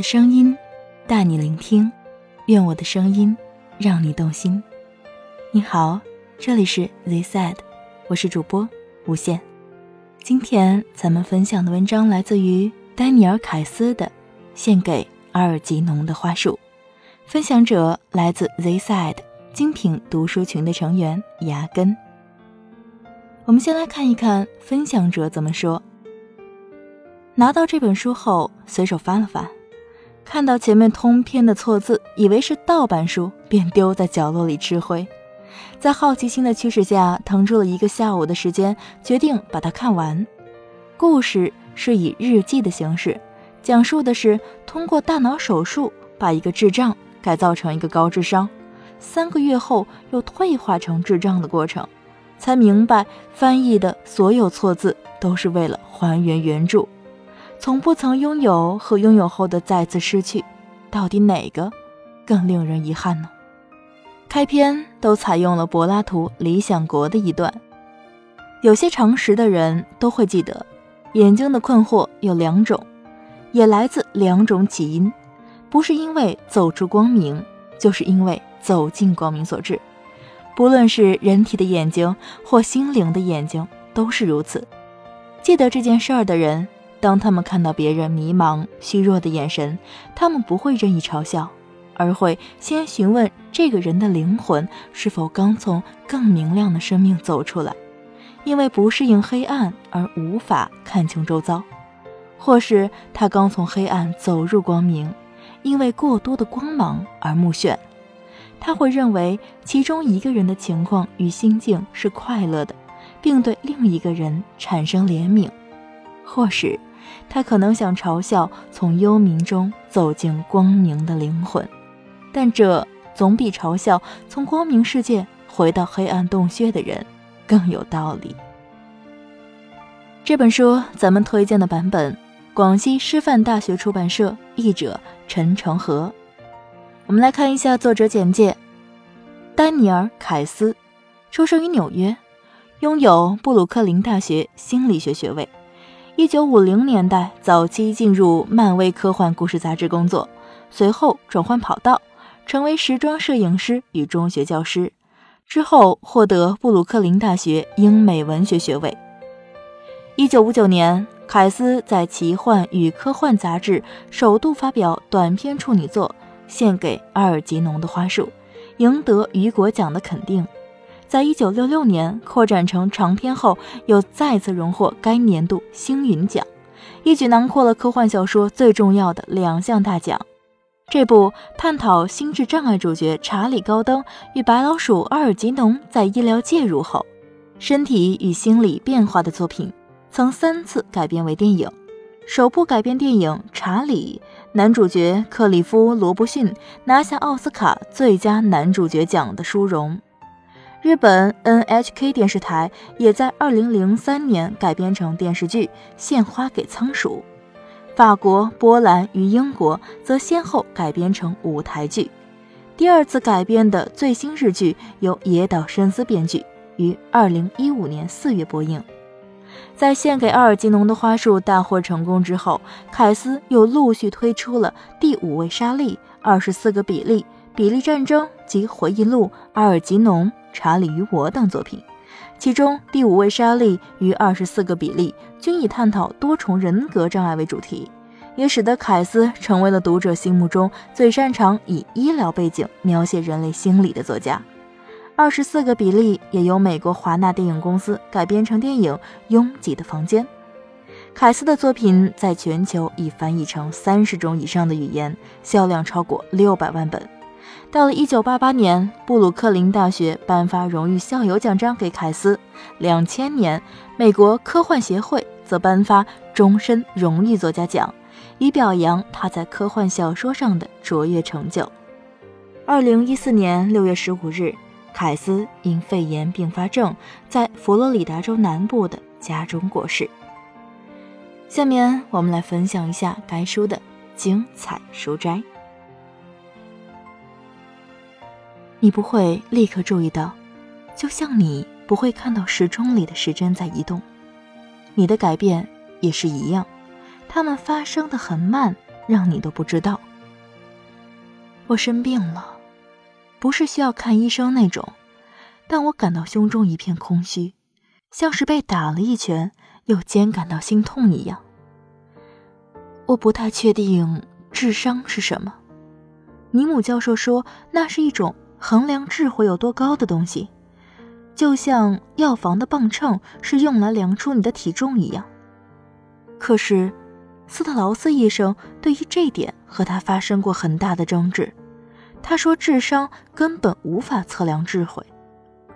的声音带你聆听，愿我的声音让你动心。你好，这里是 Z Said，我是主播无限。今天咱们分享的文章来自于丹尼尔·凯斯的《献给阿尔吉农的花束》，分享者来自 Z Said 精品读书群的成员牙根。我们先来看一看分享者怎么说。拿到这本书后，随手翻了翻，看到前面通篇的错字，以为是盗版书，便丢在角落里吃灰。在好奇心的驱使下，腾出了一个下午的时间，决定把它看完。故事是以日记的形式，讲述的是通过大脑手术把一个智障改造成一个高智商，三个月后又退化成智障的过程。才明白，翻译的所有错字都是为了还原原著。从不曾拥有和拥有后的再次失去，到底哪个更令人遗憾呢？开篇都采用了柏拉图《理想国》的一段，有些常识的人都会记得，眼睛的困惑有两种，也来自两种起因，不是因为走出光明，就是因为走进光明所致。不论是人体的眼睛或心灵的眼睛，都是如此。记得这件事儿的人。当他们看到别人迷茫、虚弱的眼神，他们不会任意嘲笑，而会先询问这个人的灵魂是否刚从更明亮的生命走出来，因为不适应黑暗而无法看清周遭，或是他刚从黑暗走入光明，因为过多的光芒而目眩。他会认为其中一个人的情况与心境是快乐的，并对另一个人产生怜悯，或是。他可能想嘲笑从幽冥中走进光明的灵魂，但这总比嘲笑从光明世界回到黑暗洞穴的人更有道理。这本书咱们推荐的版本，广西师范大学出版社，译者陈成和。我们来看一下作者简介：丹尼尔·凯斯，出生于纽约，拥有布鲁克林大学心理学学位。一九五零年代早期进入漫威科幻故事杂志工作，随后转换跑道，成为时装摄影师与中学教师。之后获得布鲁克林大学英美文学学位。一九五九年，凯斯在奇幻与科幻杂志首度发表短篇处女作《献给阿尔吉农的花束》，赢得雨果奖的肯定。在一九六六年扩展成长篇后，又再次荣获该年度星云奖，一举囊括了科幻小说最重要的两项大奖。这部探讨心智障碍主角查理·高登与白老鼠阿尔吉农在医疗介入后身体与心理变化的作品，曾三次改编为电影。首部改编电影《查理》，男主角克里夫·罗伯逊拿下奥斯卡最佳男主角奖的殊荣。日本 NHK 电视台也在2003年改编成电视剧《献花给仓鼠》，法国、波兰与英国则先后改编成舞台剧。第二次改编的最新日剧由野岛伸司编剧，于2015年4月播映。在《献给阿尔吉农的花束》大获成功之后，凯斯又陆续推出了《第五位莎莉》《二十四个比利》《比利战争》及回忆录《阿尔吉农》。《查理与我》等作品，其中《第五位莎莉》与《二十四个比利》均以探讨多重人格障碍为主题，也使得凯斯成为了读者心目中最擅长以医疗背景描写人类心理的作家。《二十四个比利》也由美国华纳电影公司改编成电影《拥挤的房间》。凯斯的作品在全球已翻译成三十种以上的语言，销量超过六百万本。到了1988年，布鲁克林大学颁发荣誉校友奖章给凯斯。2000年，美国科幻协会则颁发终身荣誉作家奖，以表扬他在科幻小说上的卓越成就。2014年6月15日，凯斯因肺炎并发症在佛罗里达州南部的家中过世。下面我们来分享一下该书的精彩书摘。你不会立刻注意到，就像你不会看到时钟里的时针在移动，你的改变也是一样，它们发生的很慢，让你都不知道。我生病了，不是需要看医生那种，但我感到胸中一片空虚，像是被打了一拳，又兼感到心痛一样。我不太确定智商是什么。尼姆教授说，那是一种衡量智慧有多高的东西，就像药房的磅秤是用来量出你的体重一样。可是，斯特劳斯医生对于这点和他发生过很大的争执。他说，智商根本无法测量智慧，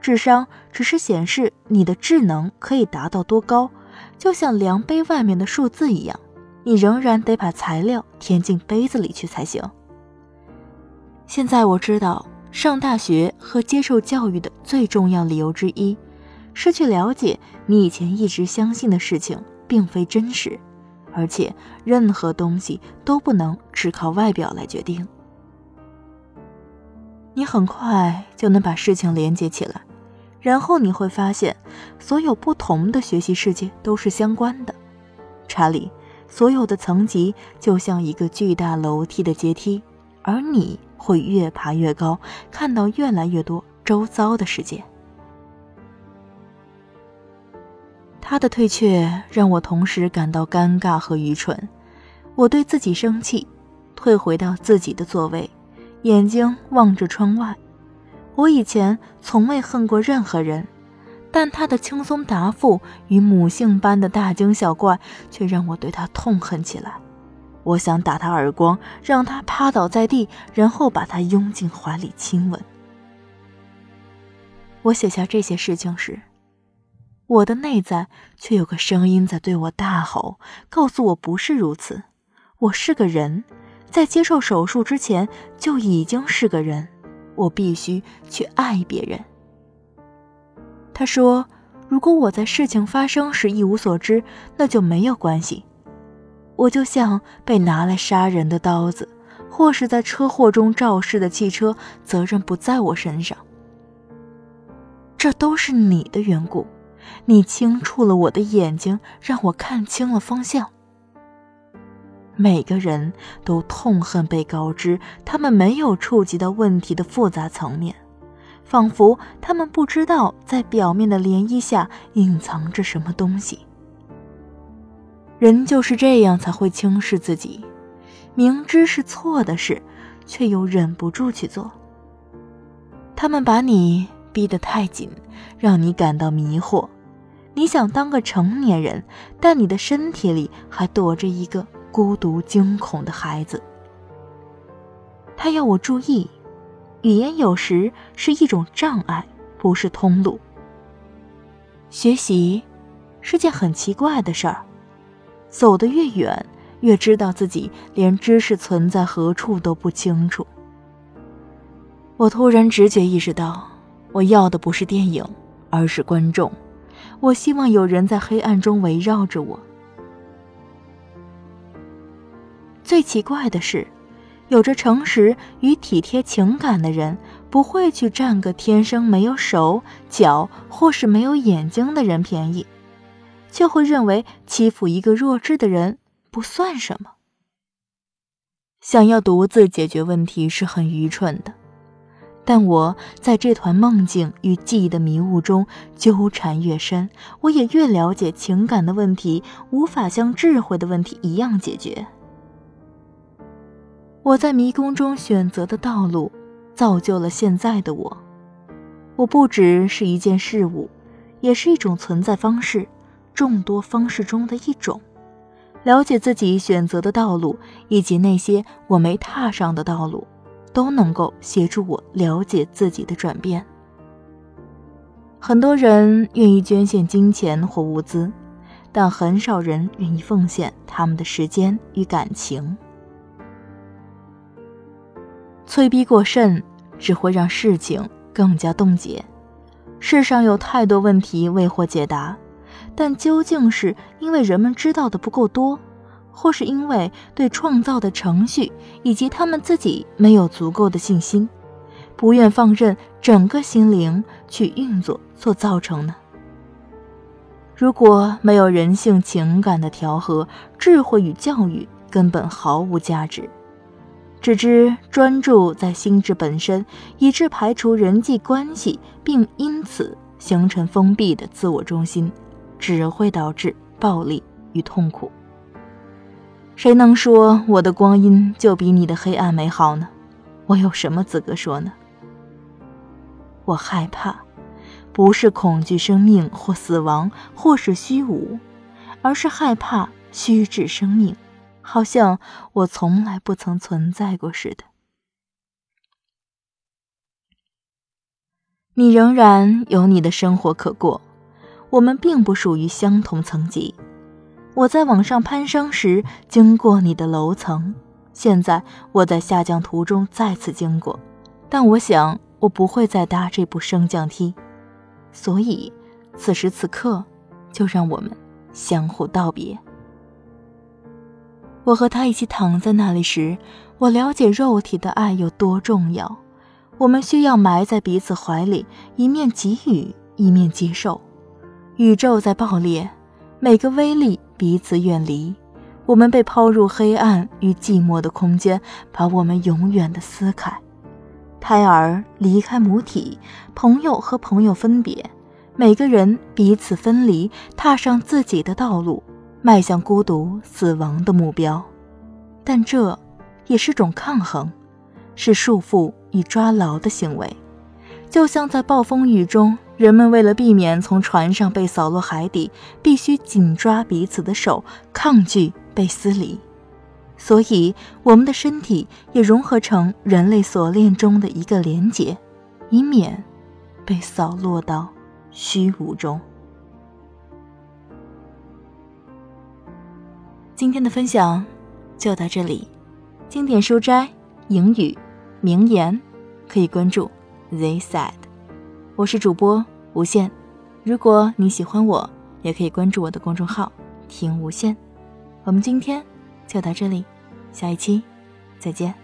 智商只是显示你的智能可以达到多高，就像量杯外面的数字一样，你仍然得把材料填进杯子里去才行。现在我知道，上大学和接受教育的最重要理由之一，是去了解你以前一直相信的事情并非真实，而且任何东西都不能只靠外表来决定。你很快就能把事情连接起来，然后你会发现，所有不同的学习世界都是相关的。查理，所有的层级就像一个巨大楼梯的阶梯，而你。会越爬越高，看到越来越多周遭的世界。他的退却让我同时感到尴尬和愚蠢。我对自己生气，退回到自己的座位，眼睛望着窗外。我以前从未恨过任何人，但他的轻松答复与母性般的大惊小怪，却让我对他痛恨起来。我想打他耳光，让他趴倒在地，然后把他拥进怀里亲吻。我写下这些事情时，我的内在却有个声音在对我大吼，告诉我不是如此。我是个人，在接受手术之前就已经是个人。我必须去爱别人。他说：“如果我在事情发生时一无所知，那就没有关系。”我就像被拿来杀人的刀子，或是在车祸中肇事的汽车，责任不在我身上。这都是你的缘故，你轻触了我的眼睛，让我看清了方向。每个人都痛恨被告知他们没有触及到问题的复杂层面，仿佛他们不知道在表面的涟漪下隐藏着什么东西。人就是这样才会轻视自己，明知是错的事，却又忍不住去做。他们把你逼得太紧，让你感到迷惑。你想当个成年人，但你的身体里还躲着一个孤独惊恐的孩子。他要我注意，语言有时是一种障碍，不是通路。学习是件很奇怪的事儿。走得越远，越知道自己连知识存在何处都不清楚。我突然直觉意识到，我要的不是电影，而是观众。我希望有人在黑暗中围绕着我。最奇怪的是，有着诚实与体贴情感的人，不会去占个天生没有手脚或是没有眼睛的人便宜。就会认为欺负一个弱智的人不算什么。想要独自解决问题是很愚蠢的，但我在这团梦境与记忆的迷雾中纠缠越深，我也越了解情感的问题无法像智慧的问题一样解决。我在迷宫中选择的道路，造就了现在的我。我不只是一件事物，也是一种存在方式。众多方式中的一种，了解自己选择的道路，以及那些我没踏上的道路，都能够协助我了解自己的转变。很多人愿意捐献金钱或物资，但很少人愿意奉献他们的时间与感情。催逼过甚，只会让事情更加冻结。世上有太多问题未获解答。但究竟是因为人们知道的不够多，或是因为对创造的程序以及他们自己没有足够的信心，不愿放任整个心灵去运作所造成呢？如果没有人性情感的调和，智慧与教育根本毫无价值。只知专注在心智本身，以致排除人际关系，并因此形成封闭的自我中心，只会导致暴力与痛苦。谁能说我的光阴就比你的黑暗美好呢？我有什么资格说呢？我害怕，不是恐惧生命或死亡，或是虚无，而是害怕虚掷生命。好像我从来不曾存在过似的。你仍然有你的生活可过，我们并不属于相同层级。我在往上攀升时经过你的楼层，现在我在下降途中再次经过，但我想我不会再搭这部升降梯，所以此时此刻，就让我们相互道别。我和他一起躺在那里时，我了解肉体的爱有多重要。我们需要埋在彼此怀里，一面给予，一面接受。宇宙在爆裂，每个微粒彼此远离。我们被抛入黑暗与寂寞的空间，把我们永远的撕开。胎儿离开母体，朋友和朋友分别，每个人彼此分离，踏上自己的道路。迈向孤独死亡的目标，但这也是种抗衡，是束缚与抓牢的行为。就像在暴风雨中，人们为了避免从船上被扫落海底，必须紧抓彼此的手，抗拒被撕离。所以，我们的身体也融合成人类锁链中的一个连结，以免被扫落到虚无中。今天的分享就到这里，经典书斋、英语名言可以关注 They Said，我是主播无限。如果你喜欢我，也可以关注我的公众号听无限。我们今天就到这里，下一期再见。